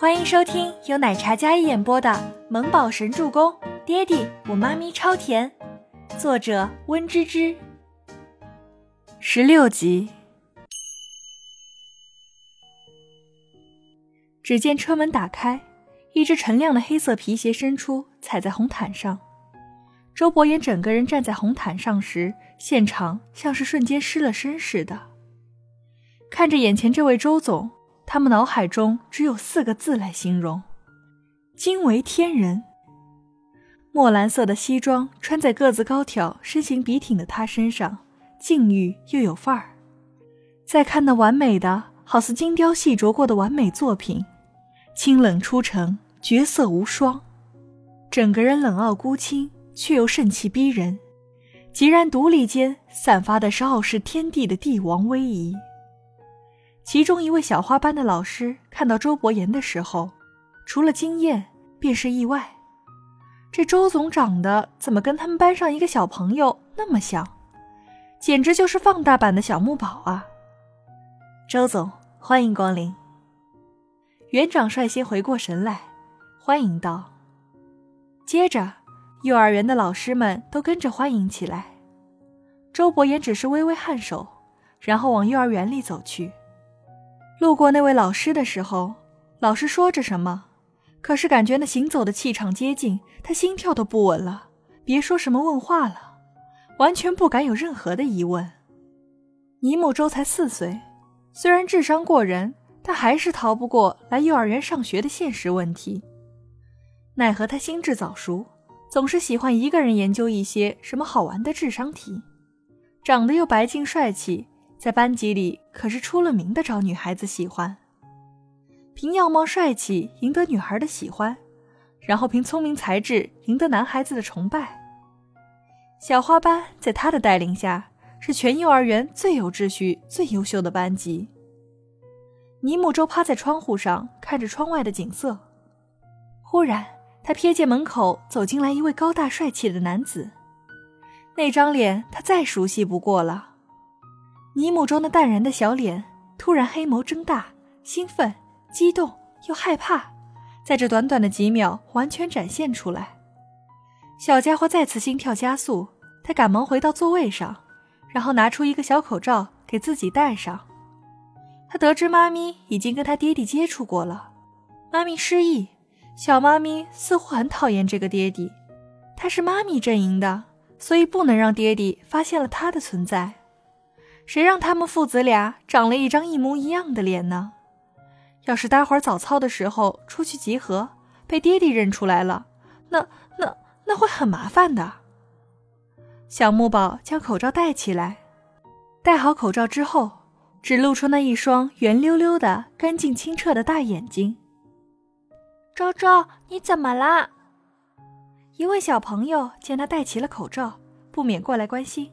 欢迎收听由奶茶嘉一演播的《萌宝神助攻》，爹地我妈咪超甜，作者温芝芝。十六集。只见车门打开，一只陈亮的黑色皮鞋伸出，踩在红毯上。周伯言整个人站在红毯上时，现场像是瞬间失了身似的。看着眼前这位周总。他们脑海中只有四个字来形容：惊为天人。墨蓝色的西装穿在个子高挑、身形笔挺的他身上，静郁又有范儿。再看那完美的，好似精雕细琢过的完美作品，清冷出尘，绝色无双。整个人冷傲孤清，却又盛气逼人，孑然独立间散发的是傲视天地的帝王威仪。其中一位小花班的老师看到周伯言的时候，除了惊艳，便是意外。这周总长得怎么跟他们班上一个小朋友那么像？简直就是放大版的小木宝啊！周总，欢迎光临。园长率先回过神来，欢迎道。接着，幼儿园的老师们都跟着欢迎起来。周伯言只是微微颔首，然后往幼儿园里走去。路过那位老师的时候，老师说着什么，可是感觉那行走的气场接近，他心跳都不稳了，别说什么问话了，完全不敢有任何的疑问。尼木舟才四岁，虽然智商过人，但还是逃不过来幼儿园上学的现实问题。奈何他心智早熟，总是喜欢一个人研究一些什么好玩的智商题，长得又白净帅气。在班级里可是出了名的招女孩子喜欢，凭样貌帅气赢得女孩的喜欢，然后凭聪明才智赢得男孩子的崇拜。小花班在他的带领下是全幼儿园最有秩序、最优秀的班级。尼木舟趴在窗户上看着窗外的景色，忽然他瞥见门口走进来一位高大帅气的男子，那张脸他再熟悉不过了。尼木舟那淡然的小脸，突然黑眸睁大，兴奋、激动又害怕，在这短短的几秒完全展现出来。小家伙再次心跳加速，他赶忙回到座位上，然后拿出一个小口罩给自己戴上。他得知妈咪已经跟他爹地接触过了，妈咪失忆，小妈咪似乎很讨厌这个爹地，他是妈咪阵营的，所以不能让爹地发现了他的存在。谁让他们父子俩长了一张一模一样的脸呢？要是待会儿早操的时候出去集合，被爹地认出来了，那那那会很麻烦的。小木宝将口罩戴起来，戴好口罩之后，只露出那一双圆溜溜的、干净清澈的大眼睛。周周，你怎么啦？一位小朋友见他戴起了口罩，不免过来关心。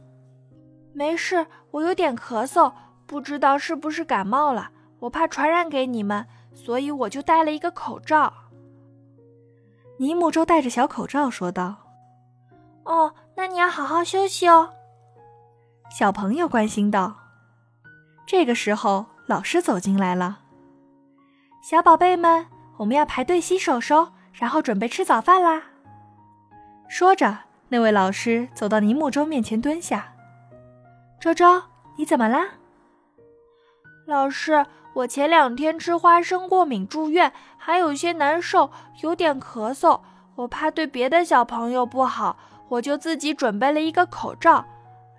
没事，我有点咳嗽，不知道是不是感冒了。我怕传染给你们，所以我就戴了一个口罩。尼木舟戴着小口罩说道：“哦，那你要好好休息哦。”小朋友关心道。这个时候，老师走进来了。小宝贝们，我们要排队洗手手，然后准备吃早饭啦。说着，那位老师走到尼木舟面前蹲下。周周，你怎么啦？老师，我前两天吃花生过敏住院，还有些难受，有点咳嗽。我怕对别的小朋友不好，我就自己准备了一个口罩。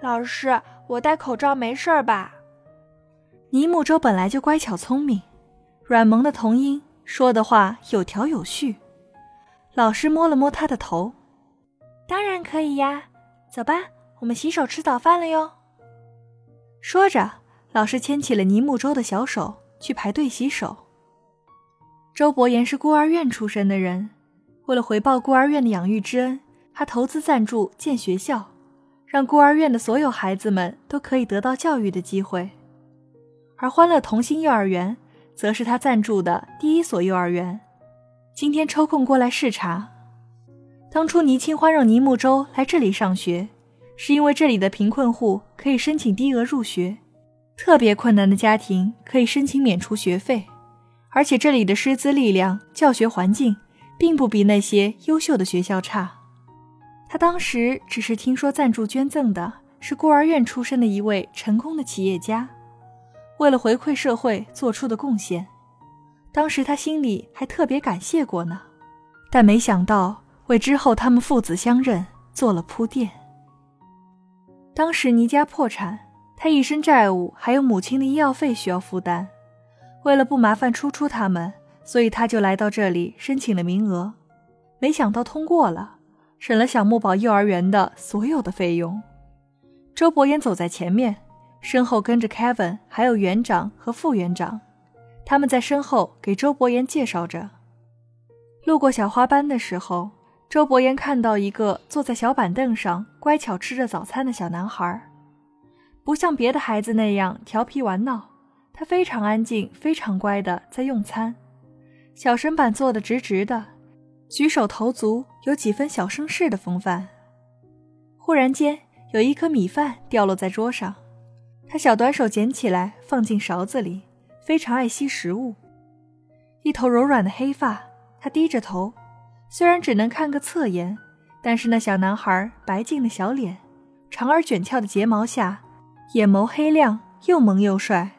老师，我戴口罩没事儿吧？尼木舟本来就乖巧聪明，软萌的童音，说的话有条有序。老师摸了摸他的头，当然可以呀。走吧，我们洗手吃早饭了哟。说着，老师牵起了尼木舟的小手，去排队洗手。周伯言是孤儿院出身的人，为了回报孤儿院的养育之恩，他投资赞助建学校，让孤儿院的所有孩子们都可以得到教育的机会。而欢乐童心幼儿园，则是他赞助的第一所幼儿园。今天抽空过来视察。当初倪清欢让尼木舟来这里上学。是因为这里的贫困户可以申请低额入学，特别困难的家庭可以申请免除学费，而且这里的师资力量、教学环境，并不比那些优秀的学校差。他当时只是听说赞助捐赠的是孤儿院出身的一位成功的企业家，为了回馈社会做出的贡献，当时他心里还特别感谢过呢。但没想到为之后他们父子相认做了铺垫。当时倪家破产，他一身债务，还有母亲的医药费需要负担。为了不麻烦初初他们，所以他就来到这里申请了名额，没想到通过了，省了小木宝幼儿园的所有的费用。周伯言走在前面，身后跟着 Kevin，还有园长和副园长，他们在身后给周伯言介绍着。路过小花班的时候，周伯言看到一个坐在小板凳上乖巧吃着早餐的小男孩，不像别的孩子那样调皮玩闹，他非常安静、非常乖的在用餐，小身板坐得直直的，举手投足有几分小绅士的风范。忽然间，有一颗米饭掉落在桌上，他小短手捡起来放进勺子里，非常爱惜食物，一头柔软的黑发。他低着头，虽然只能看个侧颜，但是那小男孩白净的小脸，长而卷翘的睫毛下，眼眸黑亮，又萌又帅。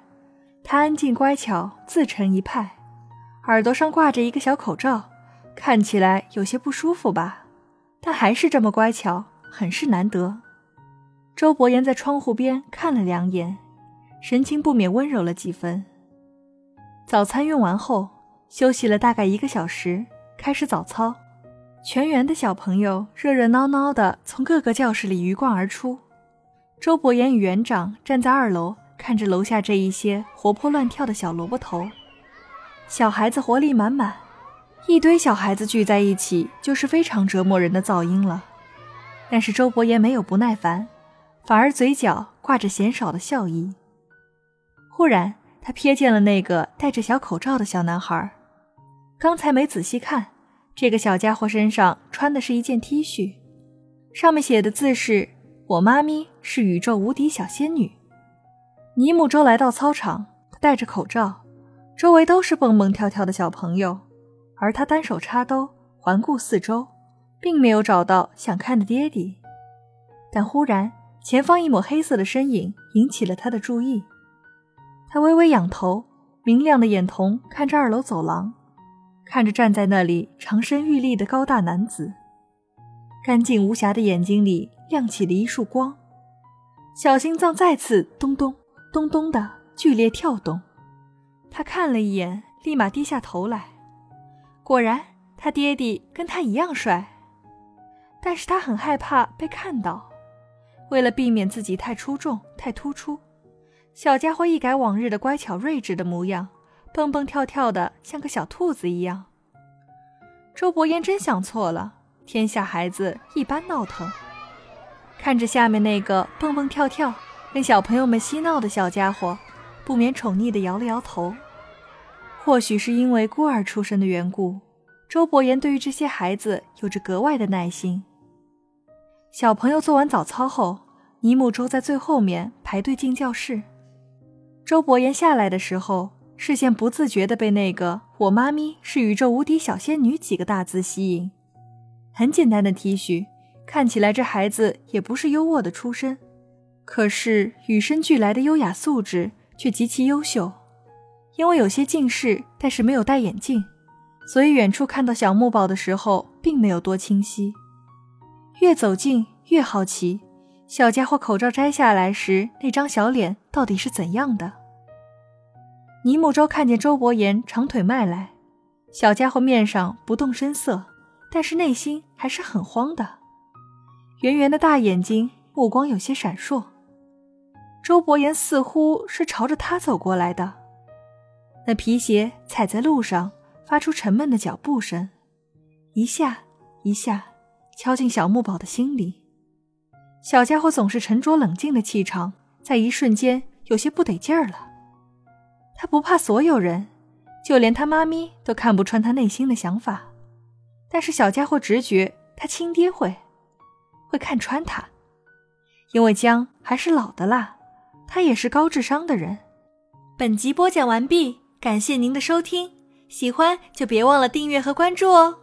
他安静乖巧，自成一派。耳朵上挂着一个小口罩，看起来有些不舒服吧，但还是这么乖巧，很是难得。周伯言在窗户边看了两眼，神情不免温柔了几分。早餐用完后。休息了大概一个小时，开始早操。全园的小朋友热热闹闹的从各个教室里鱼贯而出。周伯言与园长站在二楼，看着楼下这一些活泼乱跳的小萝卜头。小孩子活力满满，一堆小孩子聚在一起就是非常折磨人的噪音了。但是周伯言没有不耐烦，反而嘴角挂着嫌少的笑意。忽然，他瞥见了那个戴着小口罩的小男孩。刚才没仔细看，这个小家伙身上穿的是一件 T 恤，上面写的字是“我妈咪是宇宙无敌小仙女”。尼木周来到操场，他戴着口罩，周围都是蹦蹦跳跳的小朋友，而他单手插兜，环顾四周，并没有找到想看的爹地。但忽然，前方一抹黑色的身影引起了他的注意，他微微仰头，明亮的眼瞳看着二楼走廊。看着站在那里长身玉立的高大男子，干净无瑕的眼睛里亮起了一束光，小心脏再次咚咚咚咚的剧烈跳动。他看了一眼，立马低下头来。果然，他爹地跟他一样帅，但是他很害怕被看到。为了避免自己太出众、太突出，小家伙一改往日的乖巧睿智的模样。蹦蹦跳跳的，像个小兔子一样。周伯言真想错了，天下孩子一般闹腾。看着下面那个蹦蹦跳跳、跟小朋友们嬉闹的小家伙，不免宠溺的摇了摇头。或许是因为孤儿出身的缘故，周伯言对于这些孩子有着格外的耐心。小朋友做完早操后，尼木舟在最后面排队进教室。周伯言下来的时候。视线不自觉地被那个“我妈咪是宇宙无敌小仙女”几个大字吸引。很简单的 T 恤，看起来这孩子也不是优渥的出身，可是与生俱来的优雅素质却极其优秀。因为有些近视，但是没有戴眼镜，所以远处看到小木宝的时候并没有多清晰。越走近越好奇，小家伙口罩摘下来时那张小脸到底是怎样的。尼木舟看见周伯言长腿迈来，小家伙面上不动声色，但是内心还是很慌的。圆圆的大眼睛，目光有些闪烁。周伯言似乎是朝着他走过来的，那皮鞋踩在路上，发出沉闷的脚步声，一下一下敲进小木宝的心里。小家伙总是沉着冷静的气场，在一瞬间有些不得劲儿了。他不怕所有人，就连他妈咪都看不穿他内心的想法。但是小家伙直觉，他亲爹会，会看穿他，因为姜还是老的辣，他也是高智商的人。本集播讲完毕，感谢您的收听。喜欢就别忘了订阅和关注哦。